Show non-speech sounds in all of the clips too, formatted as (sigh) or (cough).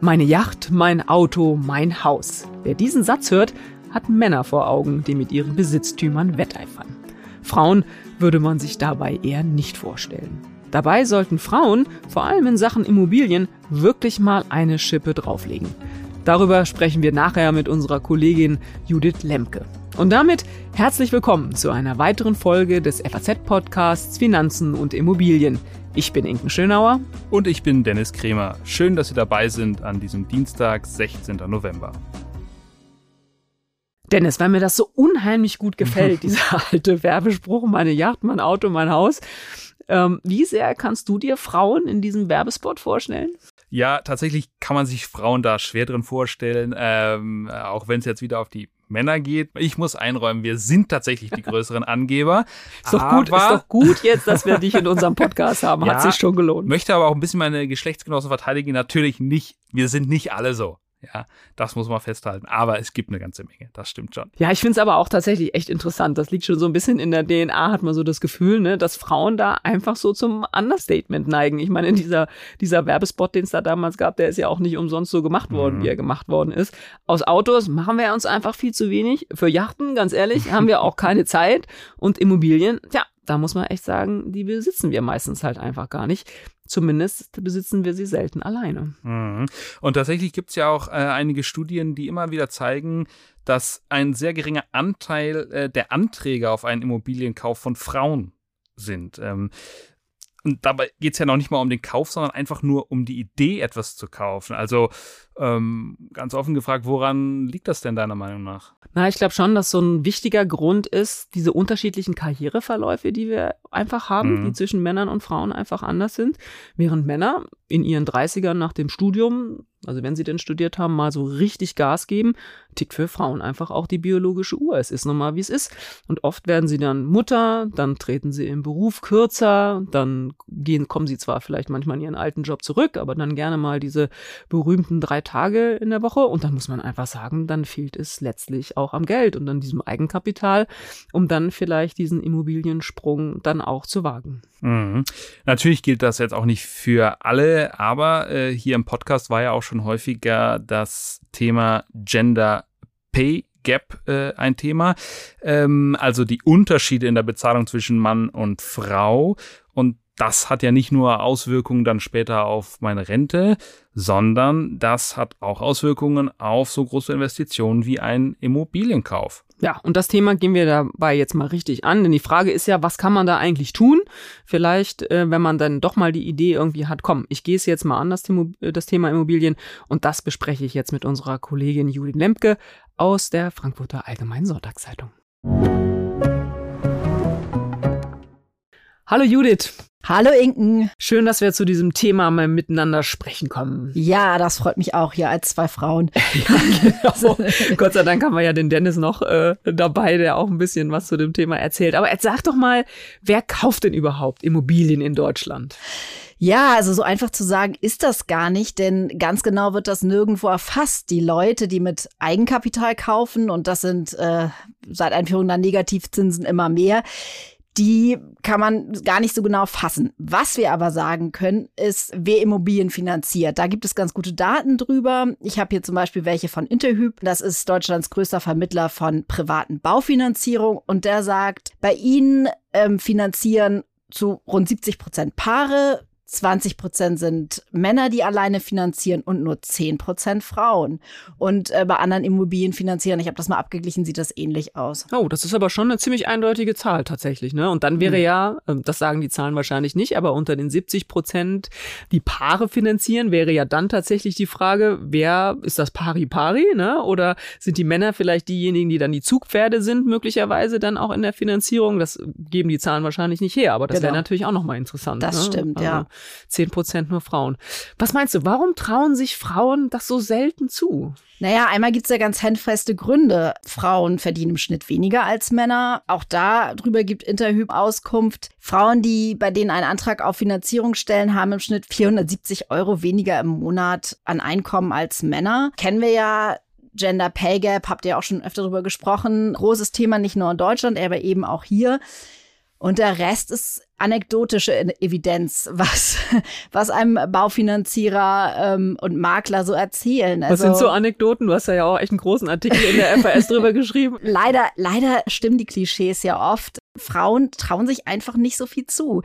Meine Yacht, mein Auto, mein Haus. Wer diesen Satz hört, hat Männer vor Augen, die mit ihren Besitztümern wetteifern. Frauen würde man sich dabei eher nicht vorstellen. Dabei sollten Frauen, vor allem in Sachen Immobilien, wirklich mal eine Schippe drauflegen. Darüber sprechen wir nachher mit unserer Kollegin Judith Lemke. Und damit herzlich willkommen zu einer weiteren Folge des FAZ-Podcasts Finanzen und Immobilien. Ich bin Inken Schönauer. Und ich bin Dennis Kremer. Schön, dass Sie dabei sind an diesem Dienstag, 16. November. Dennis, weil mir das so unheimlich gut gefällt, (laughs) dieser alte Werbespruch, meine Yacht, mein Auto, mein Haus. Ähm, wie sehr kannst du dir Frauen in diesem Werbespot vorstellen? Ja, tatsächlich kann man sich Frauen da schwer drin vorstellen, ähm, auch wenn es jetzt wieder auf die Männer geht. Ich muss einräumen, wir sind tatsächlich die größeren (laughs) Angeber. ist doch gut, ist doch gut jetzt, dass wir dich in unserem Podcast haben. Hat ja, sich schon gelohnt. Möchte aber auch ein bisschen meine Geschlechtsgenossen verteidigen. Natürlich nicht. Wir sind nicht alle so. Ja, das muss man festhalten. Aber es gibt eine ganze Menge, das stimmt schon. Ja, ich finde es aber auch tatsächlich echt interessant. Das liegt schon so ein bisschen in der DNA, hat man so das Gefühl, ne, dass Frauen da einfach so zum Understatement neigen. Ich meine, in dieser, dieser Werbespot, den es da damals gab, der ist ja auch nicht umsonst so gemacht worden, mhm. wie er gemacht worden ist. Aus Autos machen wir uns einfach viel zu wenig. Für Yachten, ganz ehrlich, haben wir auch keine Zeit. Und Immobilien, ja, da muss man echt sagen, die besitzen wir meistens halt einfach gar nicht. Zumindest besitzen wir sie selten alleine. Mhm. Und tatsächlich gibt es ja auch äh, einige Studien, die immer wieder zeigen, dass ein sehr geringer Anteil äh, der Anträge auf einen Immobilienkauf von Frauen sind. Ähm, und dabei geht es ja noch nicht mal um den Kauf, sondern einfach nur um die Idee, etwas zu kaufen. Also ähm, ganz offen gefragt, woran liegt das denn deiner Meinung nach? Na, ich glaube schon, dass so ein wichtiger Grund ist, diese unterschiedlichen Karriereverläufe, die wir einfach haben, mhm. die zwischen Männern und Frauen einfach anders sind. Während Männer in ihren 30ern nach dem Studium also wenn sie denn studiert haben, mal so richtig Gas geben, tickt für Frauen einfach auch die biologische Uhr. Es ist nun mal, wie es ist. Und oft werden sie dann Mutter, dann treten sie im Beruf kürzer, dann gehen, kommen sie zwar vielleicht manchmal in ihren alten Job zurück, aber dann gerne mal diese berühmten drei Tage in der Woche. Und dann muss man einfach sagen, dann fehlt es letztlich auch am Geld und an diesem Eigenkapital, um dann vielleicht diesen Immobiliensprung dann auch zu wagen. Mhm. Natürlich gilt das jetzt auch nicht für alle, aber äh, hier im Podcast war ja auch schon häufiger das Thema Gender Pay Gap äh, ein Thema. Ähm, also die Unterschiede in der Bezahlung zwischen Mann und Frau. Und das hat ja nicht nur Auswirkungen dann später auf meine Rente, sondern das hat auch Auswirkungen auf so große Investitionen wie ein Immobilienkauf. Ja, und das Thema gehen wir dabei jetzt mal richtig an, denn die Frage ist ja, was kann man da eigentlich tun? Vielleicht, äh, wenn man dann doch mal die Idee irgendwie hat, komm, ich gehe es jetzt mal an, das Thema, äh, das Thema Immobilien, und das bespreche ich jetzt mit unserer Kollegin Judith Lemke aus der Frankfurter Allgemeinen Sonntagszeitung. Hallo Judith. Hallo Inken. Schön, dass wir zu diesem Thema mal miteinander sprechen kommen. Ja, das freut mich auch hier als zwei Frauen. (laughs) ja, genau. Gott sei Dank haben wir ja den Dennis noch äh, dabei, der auch ein bisschen was zu dem Thema erzählt. Aber jetzt sag doch mal, wer kauft denn überhaupt Immobilien in Deutschland? Ja, also so einfach zu sagen ist das gar nicht, denn ganz genau wird das nirgendwo erfasst. Die Leute, die mit Eigenkapital kaufen, und das sind äh, seit Einführung der Negativzinsen immer mehr, die kann man gar nicht so genau fassen. Was wir aber sagen können, ist, wer Immobilien finanziert. Da gibt es ganz gute Daten drüber. Ich habe hier zum Beispiel welche von Interhyp. Das ist Deutschlands größter Vermittler von privaten Baufinanzierung. Und der sagt, bei ihnen ähm, finanzieren zu rund 70 Prozent Paare, 20 Prozent sind Männer, die alleine finanzieren und nur 10 Prozent Frauen. Und äh, bei anderen Immobilien finanzieren, ich habe das mal abgeglichen, sieht das ähnlich aus. Oh, das ist aber schon eine ziemlich eindeutige Zahl tatsächlich. Ne? Und dann wäre mhm. ja, äh, das sagen die Zahlen wahrscheinlich nicht, aber unter den 70 Prozent, die Paare finanzieren, wäre ja dann tatsächlich die Frage, wer ist das Pari-Pari? Ne? Oder sind die Männer vielleicht diejenigen, die dann die Zugpferde sind, möglicherweise dann auch in der Finanzierung? Das geben die Zahlen wahrscheinlich nicht her, aber das genau. wäre natürlich auch nochmal interessant. Das ne? stimmt, ja. 10 Prozent nur Frauen. Was meinst du, warum trauen sich Frauen das so selten zu? Naja, einmal gibt es ja ganz handfeste Gründe. Frauen verdienen im Schnitt weniger als Männer. Auch darüber gibt Interhyp Auskunft. Frauen, die bei denen einen Antrag auf Finanzierung stellen, haben im Schnitt 470 Euro weniger im Monat an Einkommen als Männer. Kennen wir ja Gender Pay Gap, habt ihr auch schon öfter darüber gesprochen. Großes Thema nicht nur in Deutschland, aber eben auch hier. Und der Rest ist anekdotische Evidenz, (laughs) was, was einem Baufinanzierer ähm, und Makler so erzählen. Also, was sind so Anekdoten? Du hast ja auch echt einen großen Artikel in der (laughs) FAS drüber geschrieben. Leider, leider stimmen die Klischees ja oft. Frauen trauen sich einfach nicht so viel zu.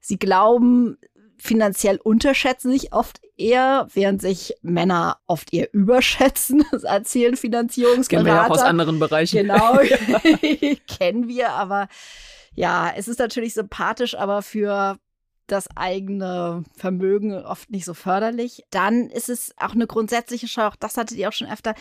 Sie glauben, finanziell unterschätzen sich oft eher, während sich Männer oft eher überschätzen. (laughs) Das erzählen Finanzierungsberater. Kennen wir ja auch aus anderen Bereichen. Genau, kennen wir, aber ja, es ist natürlich sympathisch, aber für das eigene Vermögen oft nicht so förderlich. Dann ist es auch eine grundsätzliche Schau, auch das hattet ihr auch schon öfter,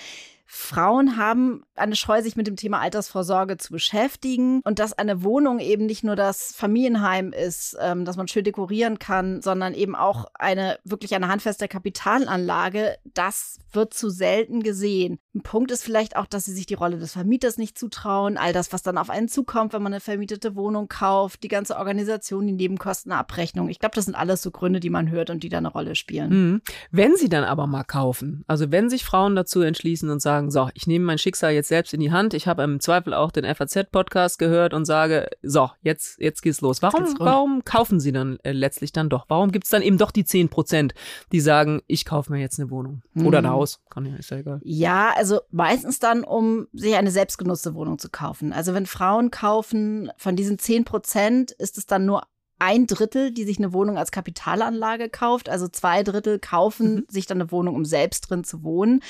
Frauen haben eine Scheu, sich mit dem Thema Altersvorsorge zu beschäftigen und dass eine Wohnung eben nicht nur das Familienheim ist, ähm, dass man schön dekorieren kann, sondern eben auch eine wirklich eine handfeste Kapitalanlage, das wird zu selten gesehen. Ein Punkt ist vielleicht auch, dass sie sich die Rolle des Vermieters nicht zutrauen, all das, was dann auf einen zukommt, wenn man eine vermietete Wohnung kauft, die ganze Organisation, die Nebenkostenabrechnung. Ich glaube, das sind alles so Gründe, die man hört und die da eine Rolle spielen. Mhm. Wenn sie dann aber mal kaufen, also wenn sich Frauen dazu entschließen und sagen, sagen, so, ich nehme mein Schicksal jetzt selbst in die Hand. Ich habe im Zweifel auch den FAZ-Podcast gehört und sage, so, jetzt, jetzt geht's los. Warum, geht's warum kaufen sie dann äh, letztlich dann doch? Warum gibt's dann eben doch die 10 Prozent, die sagen, ich kaufe mir jetzt eine Wohnung mhm. oder ein Haus? Kann ja, ist ja egal. Ja, also meistens dann, um sich eine selbstgenutzte Wohnung zu kaufen. Also wenn Frauen kaufen, von diesen 10 Prozent ist es dann nur ein Drittel, die sich eine Wohnung als Kapitalanlage kauft. Also zwei Drittel kaufen mhm. sich dann eine Wohnung, um selbst drin zu wohnen.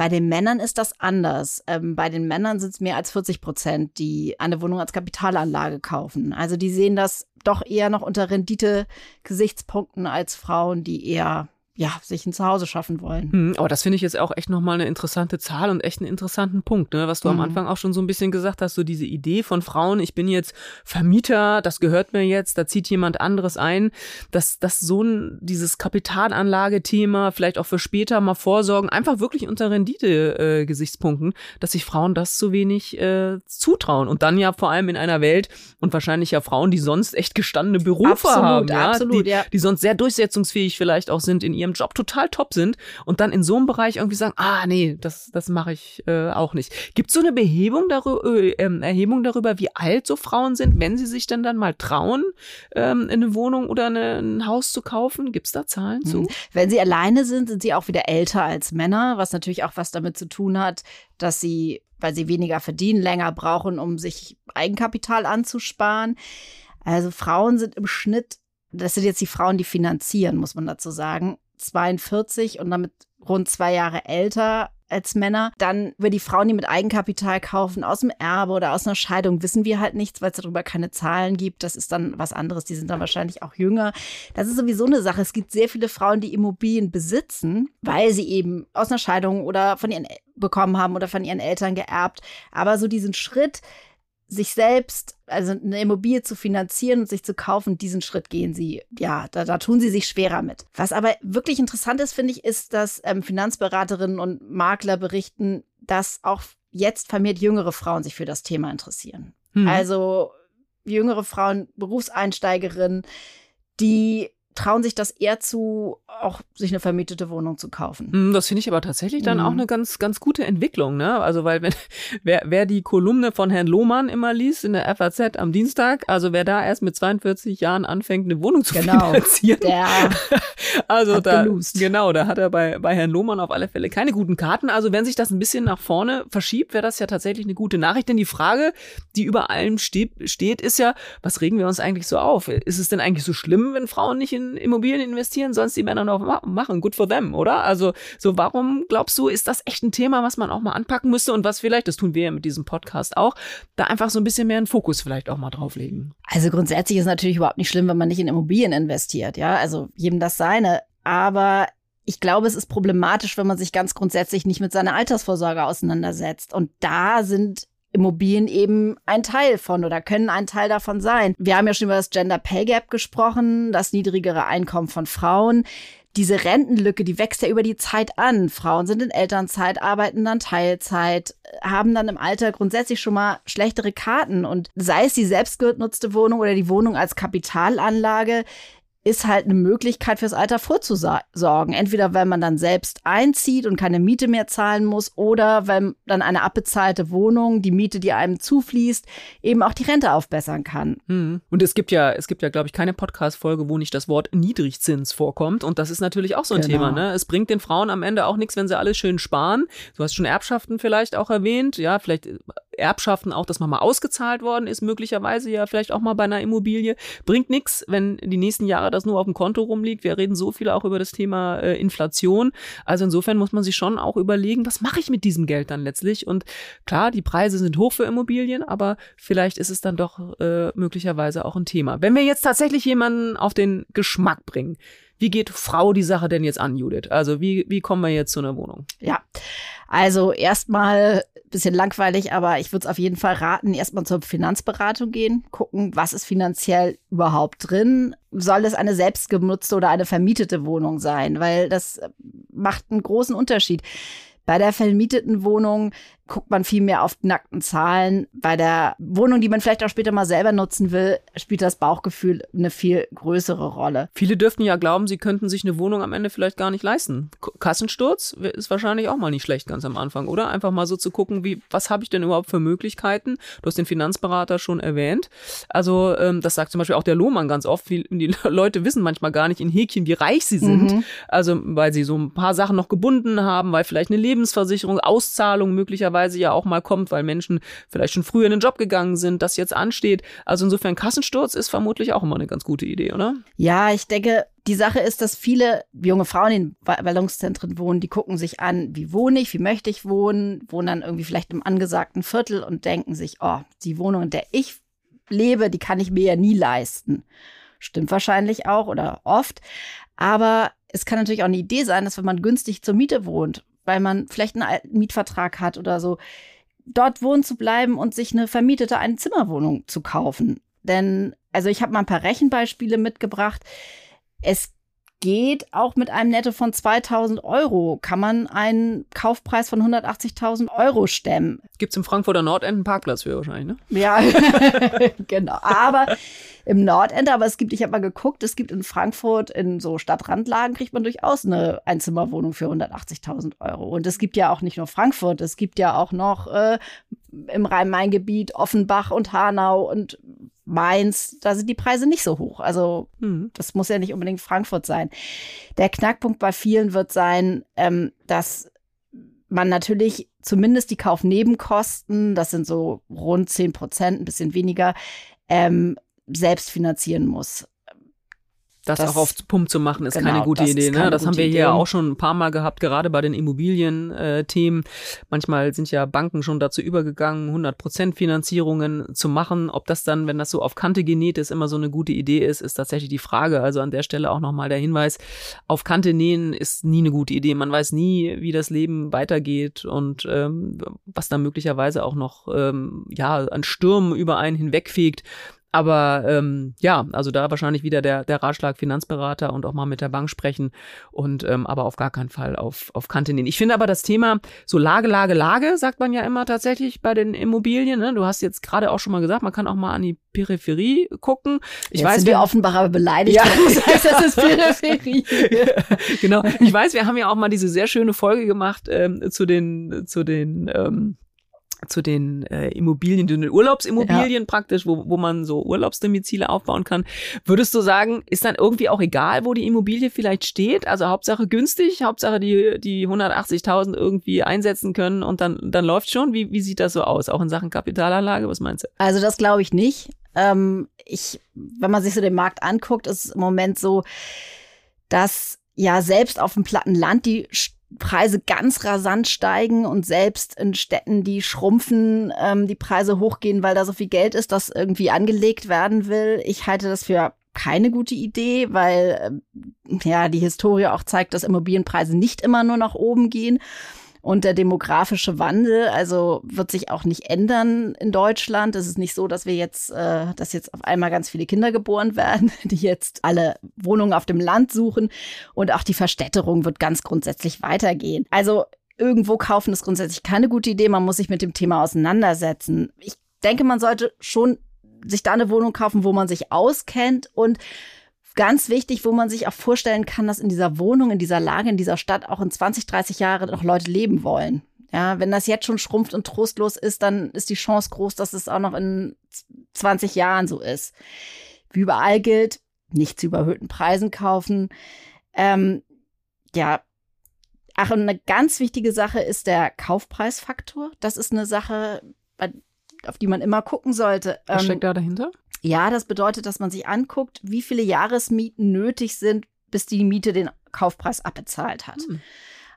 Bei den Männern ist das anders. Ähm, bei den Männern sind es mehr als 40 Prozent, die eine Wohnung als Kapitalanlage kaufen. Also die sehen das doch eher noch unter Rendite-Gesichtspunkten als Frauen, die eher ja, sich ein Zuhause schaffen wollen. Hm, aber das finde ich jetzt auch echt nochmal eine interessante Zahl und echt einen interessanten Punkt, ne? was du mhm. am Anfang auch schon so ein bisschen gesagt hast, so diese Idee von Frauen, ich bin jetzt Vermieter, das gehört mir jetzt, da zieht jemand anderes ein, dass das so ein, dieses Kapitalanlagethema, vielleicht auch für später mal vorsorgen, einfach wirklich unter Rendite-Gesichtspunkten, äh, dass sich Frauen das zu wenig äh, zutrauen und dann ja vor allem in einer Welt und wahrscheinlich ja Frauen, die sonst echt gestandene Berufe absolut, haben, ja? absolut, die, ja. die sonst sehr durchsetzungsfähig vielleicht auch sind in ihrem Job total top sind und dann in so einem Bereich irgendwie sagen, ah nee, das, das mache ich äh, auch nicht. Gibt es so eine Behebung darüber, äh, ähm, Erhebung darüber, wie alt so Frauen sind, wenn sie sich denn dann mal trauen, ähm, eine Wohnung oder eine, ein Haus zu kaufen? Gibt es da Zahlen zu? Mhm. Wenn sie alleine sind, sind sie auch wieder älter als Männer, was natürlich auch was damit zu tun hat, dass sie, weil sie weniger verdienen, länger brauchen, um sich Eigenkapital anzusparen. Also Frauen sind im Schnitt, das sind jetzt die Frauen, die finanzieren, muss man dazu sagen, 42 und damit rund zwei Jahre älter als Männer. Dann über die Frauen, die mit Eigenkapital kaufen, aus dem Erbe oder aus einer Scheidung, wissen wir halt nichts, weil es darüber keine Zahlen gibt. Das ist dann was anderes. Die sind dann wahrscheinlich auch jünger. Das ist sowieso eine Sache. Es gibt sehr viele Frauen, die Immobilien besitzen, weil sie eben aus einer Scheidung oder von ihren bekommen haben oder von ihren Eltern geerbt. Aber so diesen Schritt, sich selbst, also eine Immobilie zu finanzieren und sich zu kaufen, diesen Schritt gehen sie, ja, da, da tun sie sich schwerer mit. Was aber wirklich interessant ist, finde ich, ist, dass ähm, Finanzberaterinnen und Makler berichten, dass auch jetzt vermehrt jüngere Frauen sich für das Thema interessieren. Hm. Also jüngere Frauen, Berufseinsteigerinnen, die trauen sich das eher zu, auch sich eine vermietete Wohnung zu kaufen. Hm, das finde ich aber tatsächlich dann mhm. auch eine ganz, ganz gute Entwicklung, ne? Also, weil wenn, (laughs) wer, wer die Kolumne von Herrn Lohmann immer liest in der FAZ am Dienstag, also wer da erst mit 42 Jahren anfängt, eine Wohnung zu genau, finanzieren. Der (laughs) also da, gelust. genau, da hat er bei, bei Herrn Lohmann auf alle Fälle keine guten Karten. Also, wenn sich das ein bisschen nach vorne verschiebt, wäre das ja tatsächlich eine gute Nachricht. Denn die Frage, die über allem steht, steht, ist ja, was regen wir uns eigentlich so auf? Ist es denn eigentlich so schlimm, wenn Frauen nicht in Immobilien investieren, sonst die Männer noch machen. Good for them, oder? Also, so warum glaubst du, ist das echt ein Thema, was man auch mal anpacken müsste und was vielleicht, das tun wir ja mit diesem Podcast auch, da einfach so ein bisschen mehr einen Fokus vielleicht auch mal drauflegen? Also grundsätzlich ist natürlich überhaupt nicht schlimm, wenn man nicht in Immobilien investiert, ja. Also jedem das seine. Aber ich glaube, es ist problematisch, wenn man sich ganz grundsätzlich nicht mit seiner Altersvorsorge auseinandersetzt. Und da sind Immobilien eben ein Teil von oder können ein Teil davon sein. Wir haben ja schon über das Gender Pay Gap gesprochen, das niedrigere Einkommen von Frauen. Diese Rentenlücke, die wächst ja über die Zeit an. Frauen sind in Elternzeit, arbeiten dann Teilzeit, haben dann im Alter grundsätzlich schon mal schlechtere Karten. Und sei es die selbstgenutzte Wohnung oder die Wohnung als Kapitalanlage, ist halt eine Möglichkeit fürs Alter vorzusorgen. Entweder weil man dann selbst einzieht und keine Miete mehr zahlen muss oder weil dann eine abbezahlte Wohnung, die Miete, die einem zufließt, eben auch die Rente aufbessern kann. Mhm. Und es gibt ja, es gibt ja, glaube ich, keine Podcast-Folge, wo nicht das Wort Niedrigzins vorkommt. Und das ist natürlich auch so ein genau. Thema. Ne? Es bringt den Frauen am Ende auch nichts, wenn sie alles schön sparen. Du hast schon Erbschaften vielleicht auch erwähnt. Ja, vielleicht Erbschaften auch, dass man mal ausgezahlt worden ist, möglicherweise ja vielleicht auch mal bei einer Immobilie. Bringt nichts, wenn die nächsten Jahre das nur auf dem Konto rumliegt. Wir reden so viel auch über das Thema äh, Inflation. Also insofern muss man sich schon auch überlegen, was mache ich mit diesem Geld dann letztlich? Und klar, die Preise sind hoch für Immobilien, aber vielleicht ist es dann doch äh, möglicherweise auch ein Thema. Wenn wir jetzt tatsächlich jemanden auf den Geschmack bringen, wie geht Frau die Sache denn jetzt an, Judith? Also wie, wie kommen wir jetzt zu einer Wohnung? Ja, also erstmal bisschen langweilig, aber ich würde es auf jeden Fall raten, erstmal zur Finanzberatung gehen, gucken, was ist finanziell überhaupt drin. Soll es eine selbstgenutzte oder eine vermietete Wohnung sein? Weil das macht einen großen Unterschied. Bei der vermieteten Wohnung guckt man viel mehr auf nackten Zahlen. Bei der Wohnung, die man vielleicht auch später mal selber nutzen will, spielt das Bauchgefühl eine viel größere Rolle. Viele dürften ja glauben, sie könnten sich eine Wohnung am Ende vielleicht gar nicht leisten. Kassensturz ist wahrscheinlich auch mal nicht schlecht ganz am Anfang, oder? Einfach mal so zu gucken, wie, was habe ich denn überhaupt für Möglichkeiten? Du hast den Finanzberater schon erwähnt. Also, ähm, das sagt zum Beispiel auch der Lohmann ganz oft. Die (laughs) Leute wissen manchmal gar nicht in Häkchen, wie reich sie sind. Mhm. Also, weil sie so ein paar Sachen noch gebunden haben, weil vielleicht eine Lebensversicherung, Auszahlung möglicherweise möglicherweise ja auch mal kommt, weil Menschen vielleicht schon früher in den Job gegangen sind, das jetzt ansteht. Also insofern Kassensturz ist vermutlich auch immer eine ganz gute Idee, oder? Ja, ich denke, die Sache ist, dass viele junge Frauen in Ballungszentren wohnen, die gucken sich an, wie wohne ich, wie möchte ich wohnen, wohnen dann irgendwie vielleicht im angesagten Viertel und denken sich, oh, die Wohnung, in der ich lebe, die kann ich mir ja nie leisten. Stimmt wahrscheinlich auch oder oft. Aber es kann natürlich auch eine Idee sein, dass wenn man günstig zur Miete wohnt weil man vielleicht einen Mietvertrag hat oder so, dort wohnen zu bleiben und sich eine vermietete Einzimmerwohnung zu kaufen. Denn, also ich habe mal ein paar Rechenbeispiele mitgebracht. Es geht auch mit einem Netto von 2000 Euro, kann man einen Kaufpreis von 180.000 Euro stemmen. Gibt es im Frankfurter Nordend einen Parkplatz für wahrscheinlich, ne? Ja, (laughs) genau. Aber im Nordend, aber es gibt, ich habe mal geguckt, es gibt in Frankfurt in so Stadtrandlagen kriegt man durchaus eine Einzimmerwohnung für 180.000 Euro. Und es gibt ja auch nicht nur Frankfurt, es gibt ja auch noch äh, im Rhein-Main-Gebiet Offenbach und Hanau und Mainz, da sind die Preise nicht so hoch. Also mhm. das muss ja nicht unbedingt Frankfurt sein. Der Knackpunkt bei vielen wird sein, ähm, dass man natürlich zumindest die Kaufnebenkosten, das sind so rund 10 Prozent, ein bisschen weniger, ähm, selbst finanzieren muss. Das, das, auch auf Pump zu machen, ist genau, keine gute Idee. Ne? Das haben wir Idee. hier auch schon ein paar Mal gehabt, gerade bei den Immobilien-Themen. Äh, Manchmal sind ja Banken schon dazu übergegangen, 100% Finanzierungen zu machen. Ob das dann, wenn das so auf Kante genäht ist, immer so eine gute Idee ist, ist tatsächlich die Frage. Also an der Stelle auch nochmal der Hinweis, auf Kante nähen ist nie eine gute Idee. Man weiß nie, wie das Leben weitergeht und ähm, was da möglicherweise auch noch ähm, ja, an Stürmen über einen hinwegfegt. Aber ähm, ja, also da wahrscheinlich wieder der, der Ratschlag Finanzberater und auch mal mit der Bank sprechen und ähm, aber auf gar keinen Fall auf, auf Kante nehmen. Ich finde aber das Thema so Lage, Lage, Lage, sagt man ja immer tatsächlich bei den Immobilien. Ne? Du hast jetzt gerade auch schon mal gesagt, man kann auch mal an die Peripherie gucken. Ich jetzt weiß, sind wir Offenbacher beleidigt. Ja. (laughs) Das heißt, das ist Peripherie. (laughs) genau. Ich weiß, wir haben ja auch mal diese sehr schöne Folge gemacht ähm, zu den, zu den ähm, zu den äh, Immobilien, den Urlaubsimmobilien ja. praktisch, wo, wo man so Urlaubsdomizile aufbauen kann. Würdest du sagen, ist dann irgendwie auch egal, wo die Immobilie vielleicht steht? Also Hauptsache günstig, Hauptsache die, die 180.000 irgendwie einsetzen können und dann, dann läuft schon? Wie, wie sieht das so aus? Auch in Sachen Kapitalanlage? Was meinst du? Also das glaube ich nicht. Ähm, ich, wenn man sich so den Markt anguckt, ist es im Moment so, dass ja selbst auf dem platten Land die Preise ganz rasant steigen und selbst in Städten, die schrumpfen, ähm, die Preise hochgehen, weil da so viel Geld ist, das irgendwie angelegt werden will. Ich halte das für keine gute Idee, weil äh, ja die Historie auch zeigt, dass Immobilienpreise nicht immer nur nach oben gehen. Und der demografische Wandel, also wird sich auch nicht ändern in Deutschland. Es ist nicht so, dass wir jetzt, äh, dass jetzt auf einmal ganz viele Kinder geboren werden, (laughs) die jetzt alle Wohnungen auf dem Land suchen. Und auch die Verstädterung wird ganz grundsätzlich weitergehen. Also irgendwo kaufen ist grundsätzlich keine gute Idee. Man muss sich mit dem Thema auseinandersetzen. Ich denke, man sollte schon sich da eine Wohnung kaufen, wo man sich auskennt und ganz wichtig, wo man sich auch vorstellen kann, dass in dieser Wohnung, in dieser Lage, in dieser Stadt auch in 20, 30 Jahren noch Leute leben wollen. Ja, wenn das jetzt schon schrumpft und trostlos ist, dann ist die Chance groß, dass es auch noch in 20 Jahren so ist. Wie überall gilt, nicht zu überhöhten Preisen kaufen. Ähm, ja, ach, und eine ganz wichtige Sache ist der Kaufpreisfaktor. Das ist eine Sache, auf die man immer gucken sollte. Was ähm, steckt da dahinter? Ja, das bedeutet, dass man sich anguckt, wie viele Jahresmieten nötig sind, bis die Miete den Kaufpreis abbezahlt hat. Hm.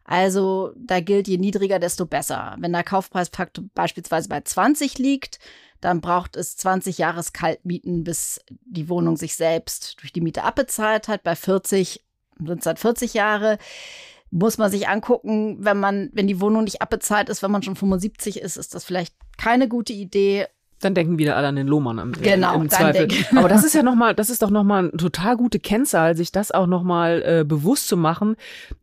Also da gilt, je niedriger, desto besser. Wenn der Kaufpreisfaktor beispielsweise bei 20 liegt, dann braucht es 20 Jahreskaltmieten, bis die Wohnung sich selbst durch die Miete abbezahlt hat. Bei 40 sind es dann 40 Jahre. Muss man sich angucken, wenn man, wenn die Wohnung nicht abbezahlt ist, wenn man schon 75 ist, ist das vielleicht keine gute Idee. Dann denken wieder alle an den Lohmann am genau, im Zweifel. Aber das ist ja noch mal, das ist doch noch mal eine total gute Kennzahl, sich das auch noch mal äh, bewusst zu machen.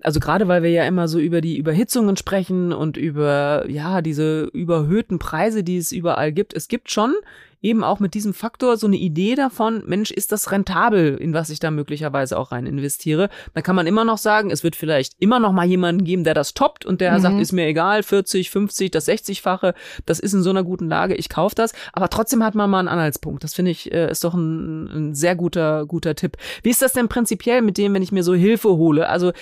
Also gerade weil wir ja immer so über die Überhitzungen sprechen und über ja diese überhöhten Preise, die es überall gibt. Es gibt schon eben auch mit diesem Faktor so eine Idee davon, Mensch, ist das rentabel, in was ich da möglicherweise auch rein investiere. Dann kann man immer noch sagen, es wird vielleicht immer noch mal jemanden geben, der das toppt und der mhm. sagt, ist mir egal, 40, 50, das 60-fache, das ist in so einer guten Lage, ich kaufe das. Aber trotzdem hat man mal einen Anhaltspunkt. Das finde ich, äh, ist doch ein, ein sehr guter, guter Tipp. Wie ist das denn prinzipiell mit dem, wenn ich mir so Hilfe hole? Also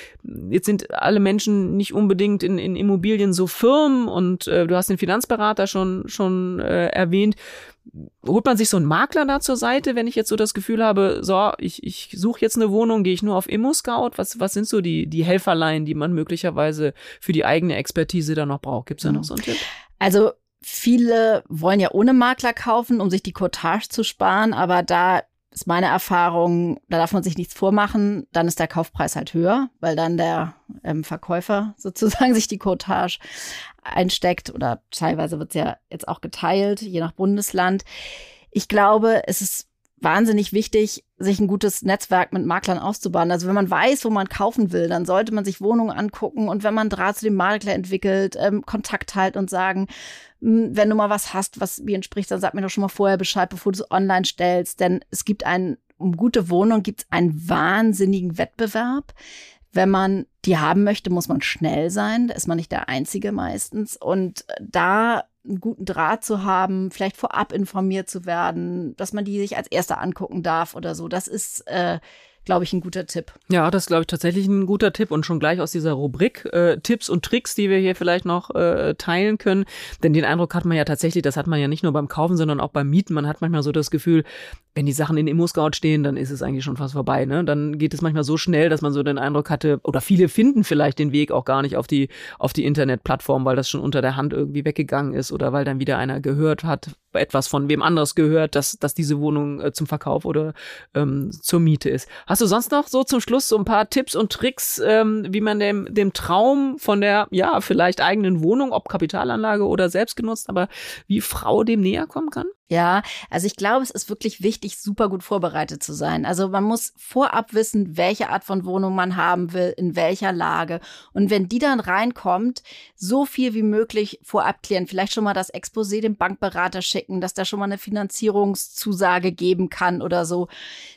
jetzt sind alle Menschen nicht unbedingt in, in Immobilien so firm und äh, du hast den Finanzberater schon, schon äh, erwähnt holt man sich so einen Makler da zur Seite, wenn ich jetzt so das Gefühl habe, so, ich, ich suche jetzt eine Wohnung, gehe ich nur auf Immo-Scout? Was, was sind so die, die Helferlein, die man möglicherweise für die eigene Expertise da noch braucht? Gibt es da noch so einen Tipp? Also viele wollen ja ohne Makler kaufen, um sich die Cottage zu sparen, aber da ist meine Erfahrung, da darf man sich nichts vormachen, dann ist der Kaufpreis halt höher, weil dann der ähm, Verkäufer (laughs) sozusagen sich die Cottage einsteckt oder teilweise wird es ja jetzt auch geteilt, je nach Bundesland. Ich glaube, es ist wahnsinnig wichtig, sich ein gutes Netzwerk mit Maklern auszubauen. Also wenn man weiß, wo man kaufen will, dann sollte man sich Wohnungen angucken und wenn man Draht zu dem Makler entwickelt, ähm, Kontakt halt und sagen, hm, wenn du mal was hast, was mir entspricht, dann sag mir doch schon mal vorher Bescheid, bevor du es online stellst. Denn es gibt einen, um gute Wohnung gibt es einen wahnsinnigen Wettbewerb. Wenn man die haben möchte, muss man schnell sein. Da ist man nicht der Einzige meistens. Und da einen guten Draht zu haben, vielleicht vorab informiert zu werden, dass man die sich als Erster angucken darf oder so, das ist äh, glaube ich, ein guter Tipp. Ja, das glaube ich tatsächlich ein guter Tipp und schon gleich aus dieser Rubrik äh, Tipps und Tricks, die wir hier vielleicht noch äh, teilen können. Denn den Eindruck hat man ja tatsächlich, das hat man ja nicht nur beim Kaufen, sondern auch beim Mieten. Man hat manchmal so das Gefühl, wenn die Sachen in Immo-Scout stehen, dann ist es eigentlich schon fast vorbei. Ne? Dann geht es manchmal so schnell, dass man so den Eindruck hatte, oder viele finden vielleicht den Weg auch gar nicht auf die, auf die Internetplattform, weil das schon unter der Hand irgendwie weggegangen ist oder weil dann wieder einer gehört hat, etwas von wem anderes gehört, dass, dass diese Wohnung äh, zum Verkauf oder ähm, zur Miete ist. Hast du sonst noch so zum Schluss so ein paar Tipps und Tricks, ähm, wie man dem, dem Traum von der, ja, vielleicht eigenen Wohnung, ob Kapitalanlage oder selbst genutzt, aber wie Frau dem näher kommen kann? Ja, also ich glaube, es ist wirklich wichtig, super gut vorbereitet zu sein. Also man muss vorab wissen, welche Art von Wohnung man haben will, in welcher Lage. Und wenn die dann reinkommt, so viel wie möglich vorab klären. Vielleicht schon mal das Exposé dem Bankberater schicken, dass der schon mal eine Finanzierungszusage geben kann oder so.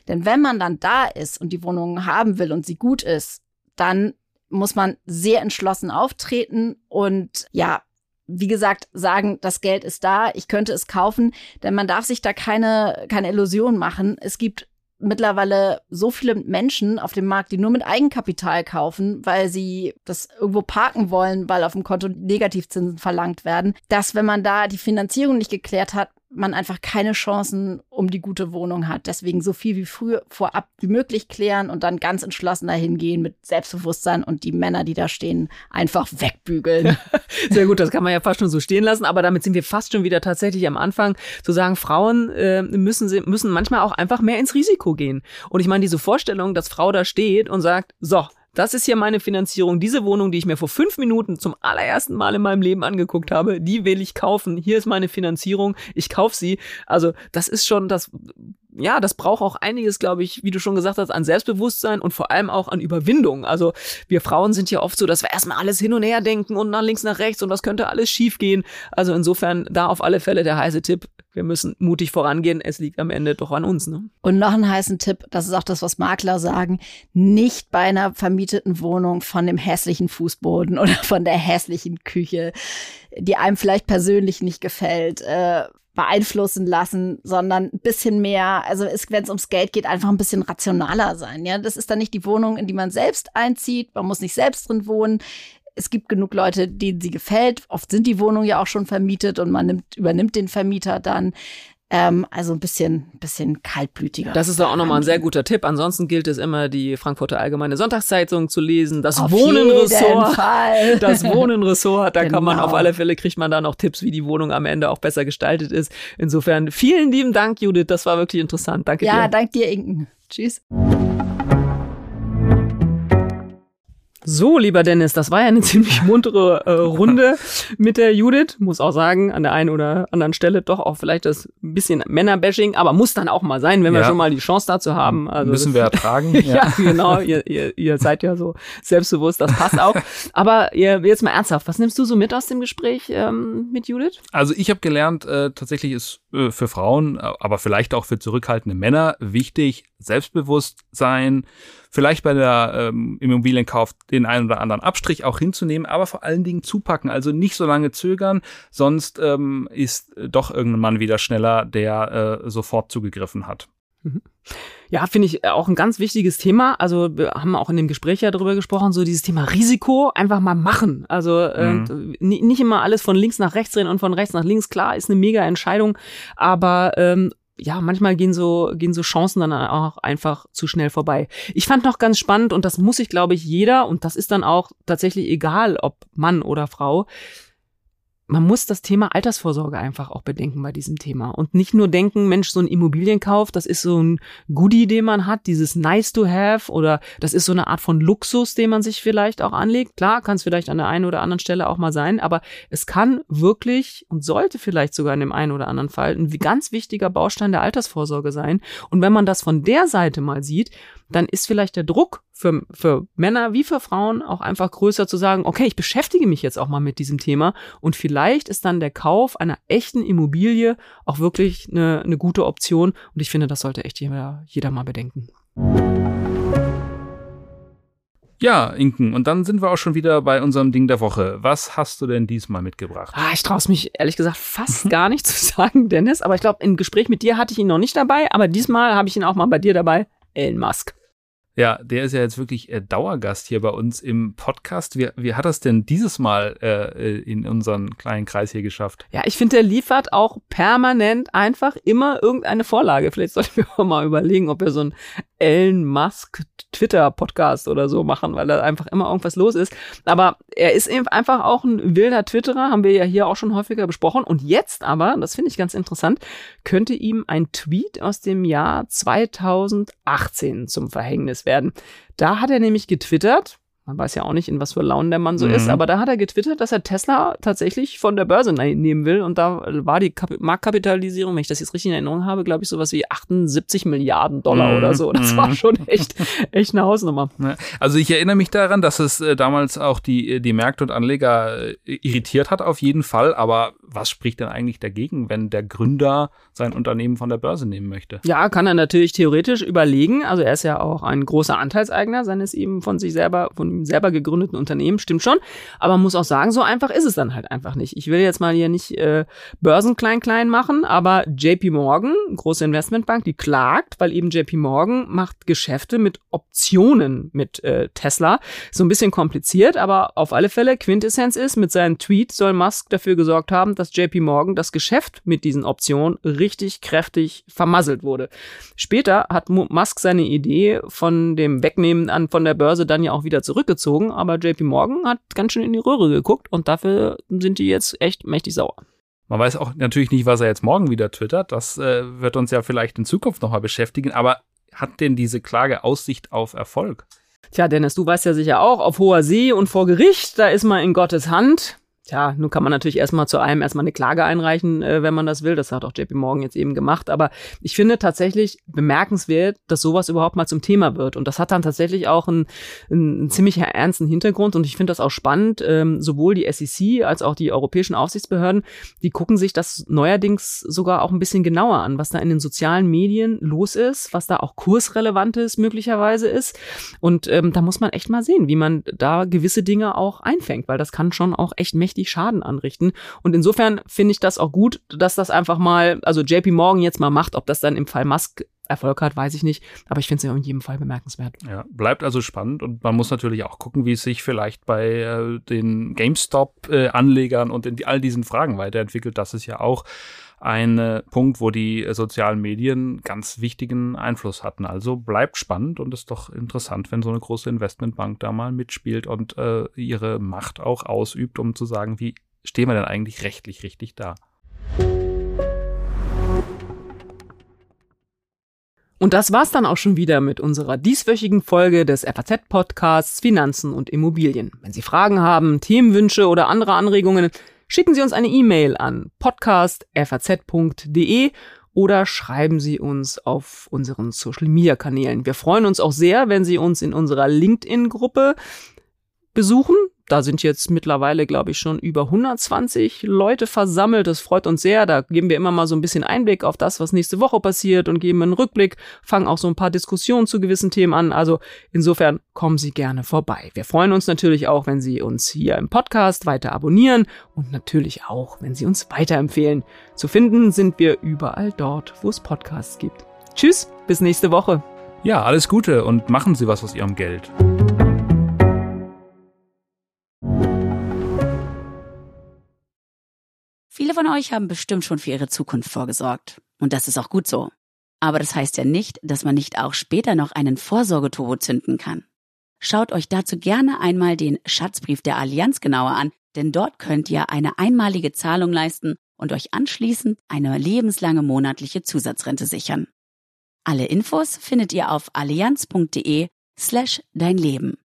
Denn wenn man dann da ist und die Wohnung haben will und sie gut ist, dann muss man sehr entschlossen auftreten und ja, wie gesagt, sagen, das Geld ist da, ich könnte es kaufen, denn man darf sich da keine, keine Illusion machen. Es gibt mittlerweile so viele Menschen auf dem Markt, die nur mit Eigenkapital kaufen, weil sie das irgendwo parken wollen, weil auf dem Konto Negativzinsen verlangt werden, dass wenn man da die Finanzierung nicht geklärt hat, man einfach keine Chancen um die gute Wohnung hat. Deswegen so viel wie früher vorab wie möglich klären und dann ganz entschlossen dahin gehen mit Selbstbewusstsein und die Männer, die da stehen, einfach wegbügeln. (laughs) Sehr gut, das kann man ja fast schon so stehen lassen, aber damit sind wir fast schon wieder tatsächlich am Anfang zu sagen, Frauen äh, müssen müssen manchmal auch einfach mehr ins Risiko gehen. Und ich meine diese Vorstellung, dass Frau da steht und sagt, so, das ist hier meine Finanzierung. Diese Wohnung, die ich mir vor fünf Minuten zum allerersten Mal in meinem Leben angeguckt habe, die will ich kaufen. Hier ist meine Finanzierung. Ich kaufe sie. Also das ist schon das, ja, das braucht auch einiges, glaube ich, wie du schon gesagt hast, an Selbstbewusstsein und vor allem auch an Überwindung. Also wir Frauen sind ja oft so, dass wir erstmal alles hin und her denken und nach links, nach rechts und das könnte alles schief gehen. Also insofern da auf alle Fälle der heiße Tipp, wir müssen mutig vorangehen. Es liegt am Ende doch an uns. Ne? Und noch einen heißen Tipp, das ist auch das, was Makler sagen, nicht bei einer vermieteten Wohnung von dem hässlichen Fußboden (laughs) oder von der hässlichen Küche, die einem vielleicht persönlich nicht gefällt, äh, beeinflussen lassen, sondern ein bisschen mehr, also wenn es ums Geld geht, einfach ein bisschen rationaler sein. Ja, das ist dann nicht die Wohnung, in die man selbst einzieht. Man muss nicht selbst drin wohnen. Es gibt genug Leute, denen sie gefällt. Oft sind die Wohnungen ja auch schon vermietet und man nimmt, übernimmt den Vermieter dann. Ähm, also ein bisschen, bisschen kaltblütiger. Das ist auch nochmal ein sehr guter Tipp. Ansonsten gilt es immer, die Frankfurter Allgemeine Sonntagszeitung zu lesen. Das Wohnenressort. (laughs) Das Wohnenressort. Da genau. kann man auf genau. alle Fälle, kriegt man da noch Tipps, wie die Wohnung am Ende auch besser gestaltet ist. Insofern vielen lieben Dank, Judith. Das war wirklich interessant. Danke ja, dir. Ja, danke dir, Inken. Tschüss. So, lieber Dennis, das war ja eine (laughs) ziemlich muntere äh, Runde (laughs) mit der Judith. Muss auch sagen, an der einen oder anderen Stelle doch auch vielleicht das bisschen Männerbashing, aber muss dann auch mal sein, wenn ja. wir schon mal die Chance dazu haben. Also Müssen wir (laughs) ertragen. ja. ja, genau. Ihr, ihr, ihr seid ja so selbstbewusst, das passt auch. aber ihr, jetzt mal ernsthaft, was nimmst du so mit aus dem Gespräch ähm, mit Judith? Also ich habe gelernt, äh, tatsächlich ist äh, für Frauen, aber vielleicht auch für zurückhaltende Männer wichtig, selbstbewusst sein, vielleicht bei der ähm, Immobilienkauf den einen oder anderen Abstrich auch hinzunehmen, aber vor allen Dingen zupacken, also nicht so lange zögern, sonst ähm, ist doch irgendein Mann wieder schneller, der äh, sofort zugegriffen hat. Mhm. Ja, finde ich auch ein ganz wichtiges Thema. Also wir haben auch in dem Gespräch ja darüber gesprochen, so dieses Thema Risiko einfach mal machen. Also äh, mhm. äh, nicht immer alles von links nach rechts drehen und von rechts nach links. Klar, ist eine mega Entscheidung, aber ähm, ja, manchmal gehen so, gehen so Chancen dann auch einfach zu schnell vorbei. Ich fand noch ganz spannend, und das muss ich, glaube ich, jeder, und das ist dann auch tatsächlich egal, ob Mann oder Frau, man muss das Thema Altersvorsorge einfach auch bedenken bei diesem Thema und nicht nur denken, Mensch, so ein Immobilienkauf, das ist so ein Goodie, den man hat, dieses nice to have oder das ist so eine Art von Luxus, den man sich vielleicht auch anlegt. Klar, kann es vielleicht an der einen oder anderen Stelle auch mal sein, aber es kann wirklich und sollte vielleicht sogar in dem einen oder anderen Fall ein ganz wichtiger Baustein der Altersvorsorge sein. Und wenn man das von der Seite mal sieht, dann ist vielleicht der Druck für, für Männer wie für Frauen auch einfach größer zu sagen, okay, ich beschäftige mich jetzt auch mal mit diesem Thema und vielleicht ist dann der Kauf einer echten Immobilie auch wirklich eine, eine gute Option und ich finde, das sollte echt jeder, jeder mal bedenken. Ja, Inken, und dann sind wir auch schon wieder bei unserem Ding der Woche. Was hast du denn diesmal mitgebracht? Ah, ich traue es mich ehrlich gesagt fast gar nicht (laughs) zu sagen, Dennis, aber ich glaube, im Gespräch mit dir hatte ich ihn noch nicht dabei, aber diesmal habe ich ihn auch mal bei dir dabei. Elon Musk. Ja, der ist ja jetzt wirklich äh, Dauergast hier bei uns im Podcast. Wie, wie hat das denn dieses Mal äh, in unseren kleinen Kreis hier geschafft? Ja, ich finde, der liefert auch permanent einfach immer irgendeine Vorlage. Vielleicht sollten wir (laughs) mal überlegen, ob wir so ein Elon Musk Twitter-Podcast oder so machen, weil da einfach immer irgendwas los ist. Aber er ist eben einfach auch ein wilder Twitterer, haben wir ja hier auch schon häufiger besprochen. Und jetzt aber, das finde ich ganz interessant, könnte ihm ein Tweet aus dem Jahr 2018 zum Verhängnis werden. Da hat er nämlich getwittert, man weiß ja auch nicht, in was für Launen der Mann so mhm. ist, aber da hat er getwittert, dass er Tesla tatsächlich von der Börse ne-, nehmen will. Und da war die Kap Marktkapitalisierung, wenn ich das jetzt richtig in Erinnerung habe, glaube ich, sowas wie 78 Milliarden Dollar mhm. oder so. Das war mhm. schon echt, echt eine Hausnummer. Also ich erinnere mich daran, dass es äh, damals auch die, die Märkte und Anleger äh, irritiert hat, auf jeden Fall. Aber was spricht denn eigentlich dagegen, wenn der Gründer sein Unternehmen von der Börse nehmen möchte? Ja, kann er natürlich theoretisch überlegen. Also er ist ja auch ein großer Anteilseigner seines eben von sich selber, von selber gegründeten Unternehmen, stimmt schon. Aber man muss auch sagen, so einfach ist es dann halt einfach nicht. Ich will jetzt mal hier nicht äh, Börsen klein klein machen, aber JP Morgan, große Investmentbank, die klagt, weil eben JP Morgan macht Geschäfte mit Optionen mit äh, Tesla. So ein bisschen kompliziert, aber auf alle Fälle Quintessenz ist, mit seinem Tweet soll Musk dafür gesorgt haben, dass JP Morgan das Geschäft mit diesen Optionen richtig kräftig vermasselt wurde. Später hat Musk seine Idee von dem Wegnehmen an von der Börse dann ja auch wieder zurück zurückgezogen, aber JP Morgan hat ganz schön in die Röhre geguckt und dafür sind die jetzt echt mächtig sauer. Man weiß auch natürlich nicht, was er jetzt morgen wieder twittert. Das äh, wird uns ja vielleicht in Zukunft nochmal beschäftigen. Aber hat denn diese Klage Aussicht auf Erfolg? Tja, Dennis, du weißt ja sicher auch, auf hoher See und vor Gericht, da ist man in Gottes Hand. Tja, nun kann man natürlich erstmal zu einem erstmal eine Klage einreichen, äh, wenn man das will. Das hat auch JP Morgan jetzt eben gemacht. Aber ich finde tatsächlich bemerkenswert, dass sowas überhaupt mal zum Thema wird. Und das hat dann tatsächlich auch einen, einen ziemlich ernsten Hintergrund. Und ich finde das auch spannend. Ähm, sowohl die SEC als auch die europäischen Aufsichtsbehörden, die gucken sich das neuerdings sogar auch ein bisschen genauer an, was da in den sozialen Medien los ist, was da auch kursrelevantes möglicherweise ist. Und ähm, da muss man echt mal sehen, wie man da gewisse Dinge auch einfängt, weil das kann schon auch echt mächtig mächtig Schaden anrichten. Und insofern finde ich das auch gut, dass das einfach mal, also JP Morgan jetzt mal macht, ob das dann im Fall Musk Erfolg hat, weiß ich nicht. Aber ich finde es ja in jedem Fall bemerkenswert. Ja, bleibt also spannend und man muss natürlich auch gucken, wie es sich vielleicht bei äh, den GameStop-Anlegern äh, und in die, all diesen Fragen weiterentwickelt. Das ist ja auch ein äh, Punkt, wo die äh, sozialen Medien ganz wichtigen Einfluss hatten. Also bleibt spannend und ist doch interessant, wenn so eine große Investmentbank da mal mitspielt und äh, ihre Macht auch ausübt, um zu sagen, wie stehen wir denn eigentlich rechtlich richtig da? Und das war's dann auch schon wieder mit unserer dieswöchigen Folge des FAZ-Podcasts Finanzen und Immobilien. Wenn Sie Fragen haben, Themenwünsche oder andere Anregungen, Schicken Sie uns eine E-Mail an podcast.faz.de oder schreiben Sie uns auf unseren Social Media Kanälen. Wir freuen uns auch sehr, wenn Sie uns in unserer LinkedIn-Gruppe besuchen. Da sind jetzt mittlerweile, glaube ich, schon über 120 Leute versammelt. Das freut uns sehr. Da geben wir immer mal so ein bisschen Einblick auf das, was nächste Woche passiert und geben einen Rückblick, fangen auch so ein paar Diskussionen zu gewissen Themen an. Also insofern kommen Sie gerne vorbei. Wir freuen uns natürlich auch, wenn Sie uns hier im Podcast weiter abonnieren und natürlich auch, wenn Sie uns weiterempfehlen. Zu finden sind wir überall dort, wo es Podcasts gibt. Tschüss, bis nächste Woche. Ja, alles Gute und machen Sie was aus Ihrem Geld. Viele von euch haben bestimmt schon für ihre Zukunft vorgesorgt. Und das ist auch gut so. Aber das heißt ja nicht, dass man nicht auch später noch einen Vorsorgeturbo zünden kann. Schaut euch dazu gerne einmal den Schatzbrief der Allianz genauer an, denn dort könnt ihr eine einmalige Zahlung leisten und euch anschließend eine lebenslange monatliche Zusatzrente sichern. Alle Infos findet ihr auf allianz.de slash dein Leben.